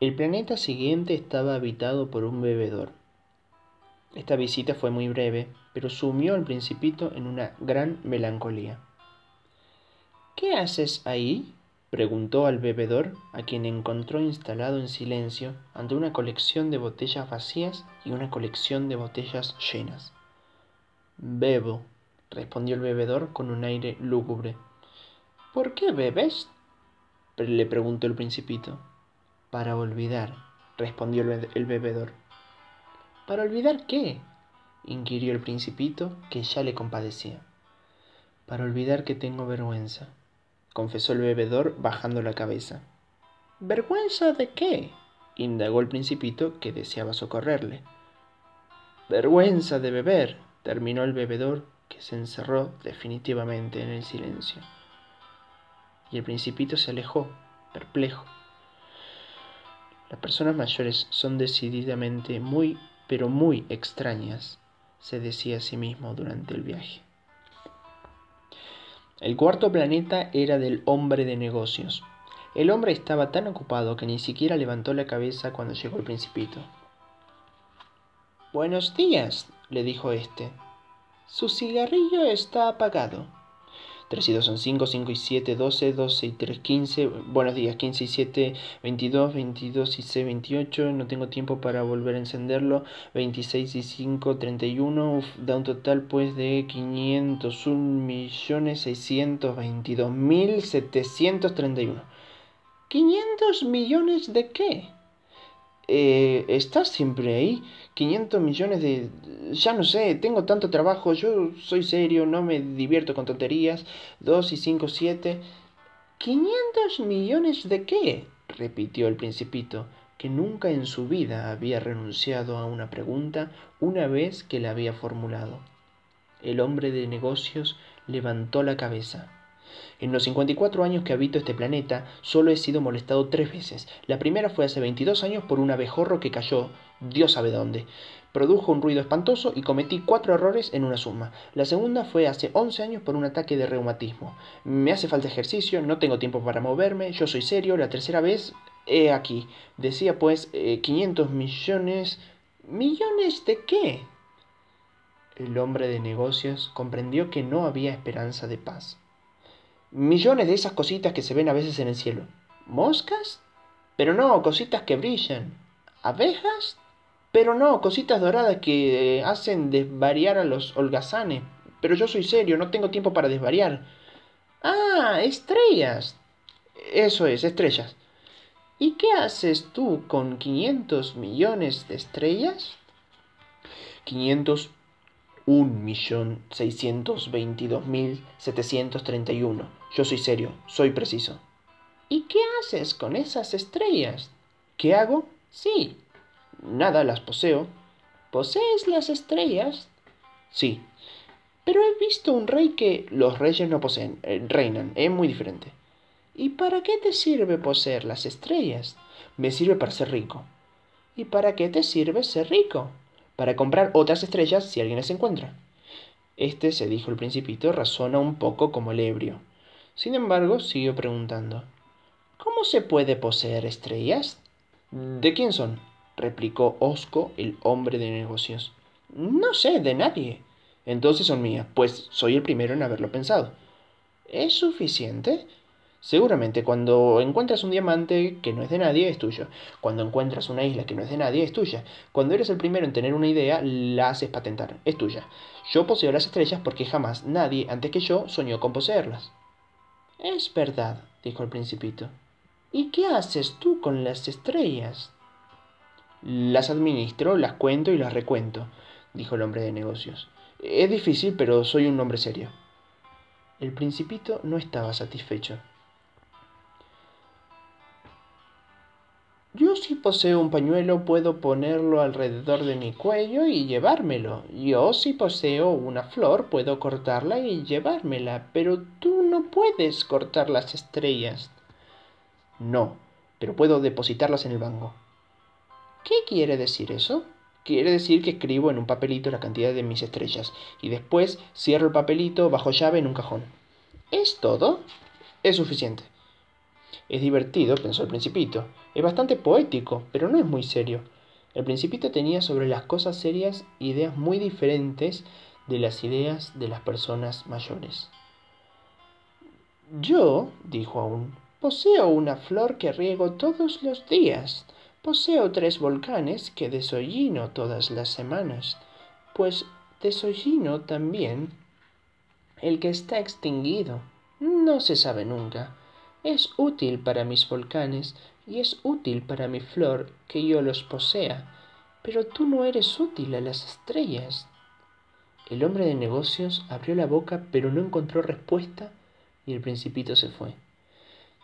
El planeta siguiente estaba habitado por un bebedor. Esta visita fue muy breve, pero sumió al principito en una gran melancolía. ¿Qué haces ahí? preguntó al bebedor, a quien encontró instalado en silencio ante una colección de botellas vacías y una colección de botellas llenas. Bebo, respondió el bebedor con un aire lúgubre. ¿Por qué bebes? le preguntó el principito. Para olvidar, respondió el bebedor. ¿Para olvidar qué? inquirió el principito, que ya le compadecía. Para olvidar que tengo vergüenza, confesó el bebedor bajando la cabeza. ¿Vergüenza de qué? indagó el principito, que deseaba socorrerle. Vergüenza de beber, terminó el bebedor, que se encerró definitivamente en el silencio. Y el principito se alejó, perplejo. Las personas mayores son decididamente muy, pero muy extrañas, se decía a sí mismo durante el viaje. El cuarto planeta era del hombre de negocios. El hombre estaba tan ocupado que ni siquiera levantó la cabeza cuando llegó el principito. Buenos días, le dijo éste. Su cigarrillo está apagado. 3 y 2 son 5, 5 y 7, 12, 12 y 3, 15. Buenos días, 15 y 7, 22, 22 y 6, 28. No tengo tiempo para volver a encenderlo. 26 y 5, 31. Uf, da un total pues de 501 millones 622 mil 731. ¿500 millones de qué? Eh, estás siempre ahí. 500 millones de... Ya no sé, tengo tanto trabajo, yo soy serio, no me divierto con tonterías. 2 y 5, 7. ¿500 millones de qué? repitió el principito, que nunca en su vida había renunciado a una pregunta una vez que la había formulado. El hombre de negocios levantó la cabeza. En los 54 años que habito este planeta, solo he sido molestado tres veces. La primera fue hace 22 años por un abejorro que cayó, Dios sabe dónde. Produjo un ruido espantoso y cometí cuatro errores en una suma. La segunda fue hace 11 años por un ataque de reumatismo. Me hace falta ejercicio, no tengo tiempo para moverme, yo soy serio. La tercera vez, he aquí. Decía pues, 500 eh, millones... ¿Millones de qué? El hombre de negocios comprendió que no había esperanza de paz. Millones de esas cositas que se ven a veces en el cielo. ¿Moscas? Pero no, cositas que brillan. ¿Abejas? Pero no, cositas doradas que hacen desvariar a los holgazanes. Pero yo soy serio, no tengo tiempo para desvariar. Ah, estrellas. Eso es, estrellas. ¿Y qué haces tú con 500 millones de estrellas? 500 1.622.731. Yo soy serio, soy preciso. ¿Y qué haces con esas estrellas? ¿Qué hago? Sí. Nada, las poseo. ¿Posees las estrellas? Sí. Pero he visto un rey que los reyes no poseen, eh, reinan, es muy diferente. ¿Y para qué te sirve poseer las estrellas? Me sirve para ser rico. ¿Y para qué te sirve ser rico? para comprar otras estrellas si alguien las encuentra. Este, se dijo el principito, razona un poco como el ebrio. Sin embargo, siguió preguntando. ¿Cómo se puede poseer estrellas? ¿De quién son? replicó Osco, el hombre de negocios. No sé, de nadie. Entonces son mías, pues soy el primero en haberlo pensado. ¿Es suficiente? Seguramente cuando encuentras un diamante que no es de nadie, es tuyo. Cuando encuentras una isla que no es de nadie, es tuya. Cuando eres el primero en tener una idea, la haces patentar, es tuya. Yo poseo las estrellas porque jamás nadie antes que yo soñó con poseerlas. Es verdad, dijo el principito. ¿Y qué haces tú con las estrellas? Las administro, las cuento y las recuento, dijo el hombre de negocios. Es difícil, pero soy un hombre serio. El principito no estaba satisfecho. Yo si poseo un pañuelo puedo ponerlo alrededor de mi cuello y llevármelo. Yo si poseo una flor puedo cortarla y llevármela. Pero tú no puedes cortar las estrellas. No, pero puedo depositarlas en el banco. ¿Qué quiere decir eso? Quiere decir que escribo en un papelito la cantidad de mis estrellas y después cierro el papelito bajo llave en un cajón. ¿Es todo? Es suficiente. Es divertido, pensó el principito. Es bastante poético, pero no es muy serio. El principito tenía sobre las cosas serias ideas muy diferentes de las ideas de las personas mayores. Yo, dijo aún, poseo una flor que riego todos los días. Poseo tres volcanes que desollino todas las semanas. Pues desollino también el que está extinguido. No se sabe nunca. Es útil para mis volcanes y es útil para mi flor que yo los posea. Pero tú no eres útil a las estrellas. El hombre de negocios abrió la boca pero no encontró respuesta y el principito se fue.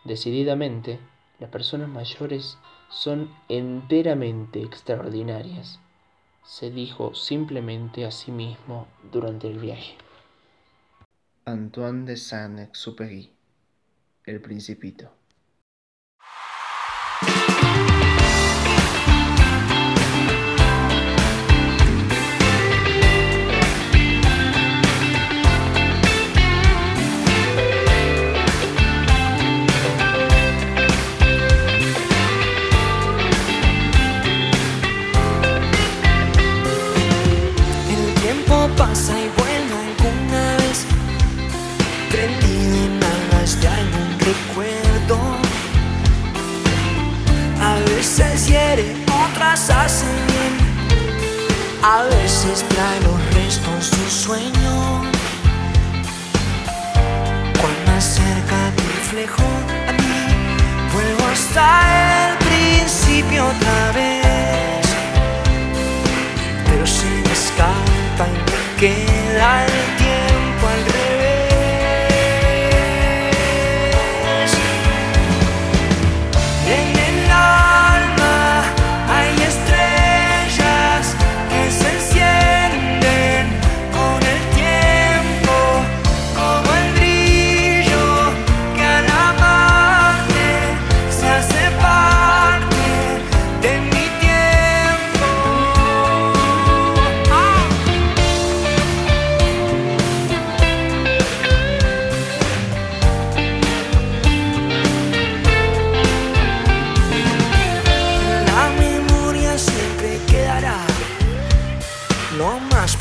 Decididamente, las personas mayores son enteramente extraordinarias, se dijo simplemente a sí mismo durante el viaje. Antoine de Saint-Exupéry, El Principito. A veces trae los restos un sueño. Cuando acerca tu reflejo a mí, vuelvo hasta el principio otra vez. Pero se me escapa y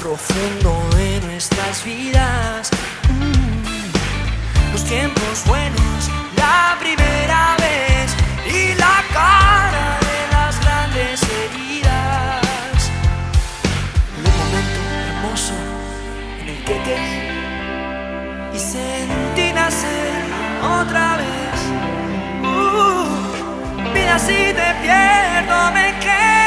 profundo de nuestras vidas. Mm. Los tiempos buenos, la primera vez y la cara de las grandes heridas. Un momento hermoso en el que te vi y sentí nacer otra vez. Uh, mira si te pierdo, me quedo.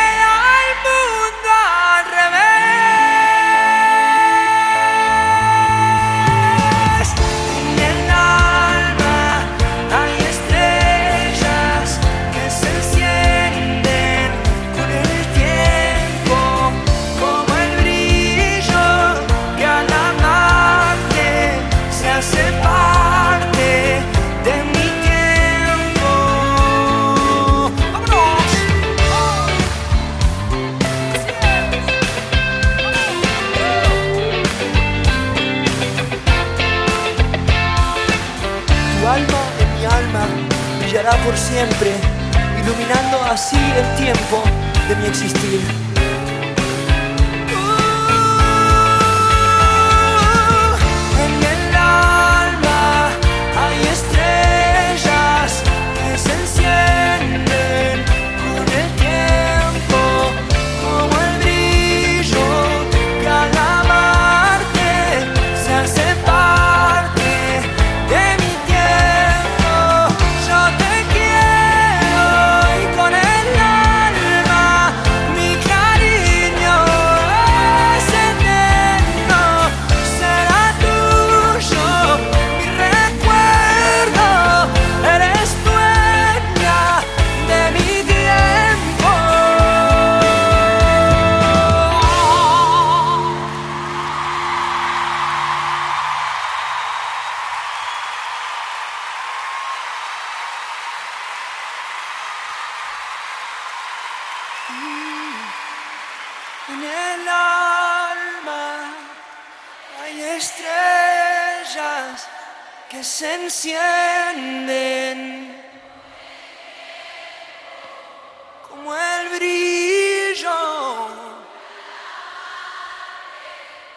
Siempre, iluminando así el tiempo de mi existir. se encienden como el brillo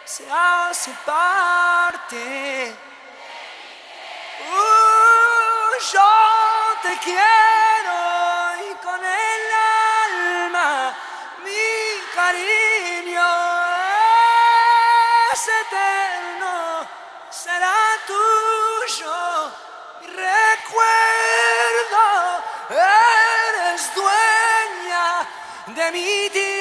se hace parte. Uh, yo te quiero. Tuyo recuerdo, eres dueña de mi.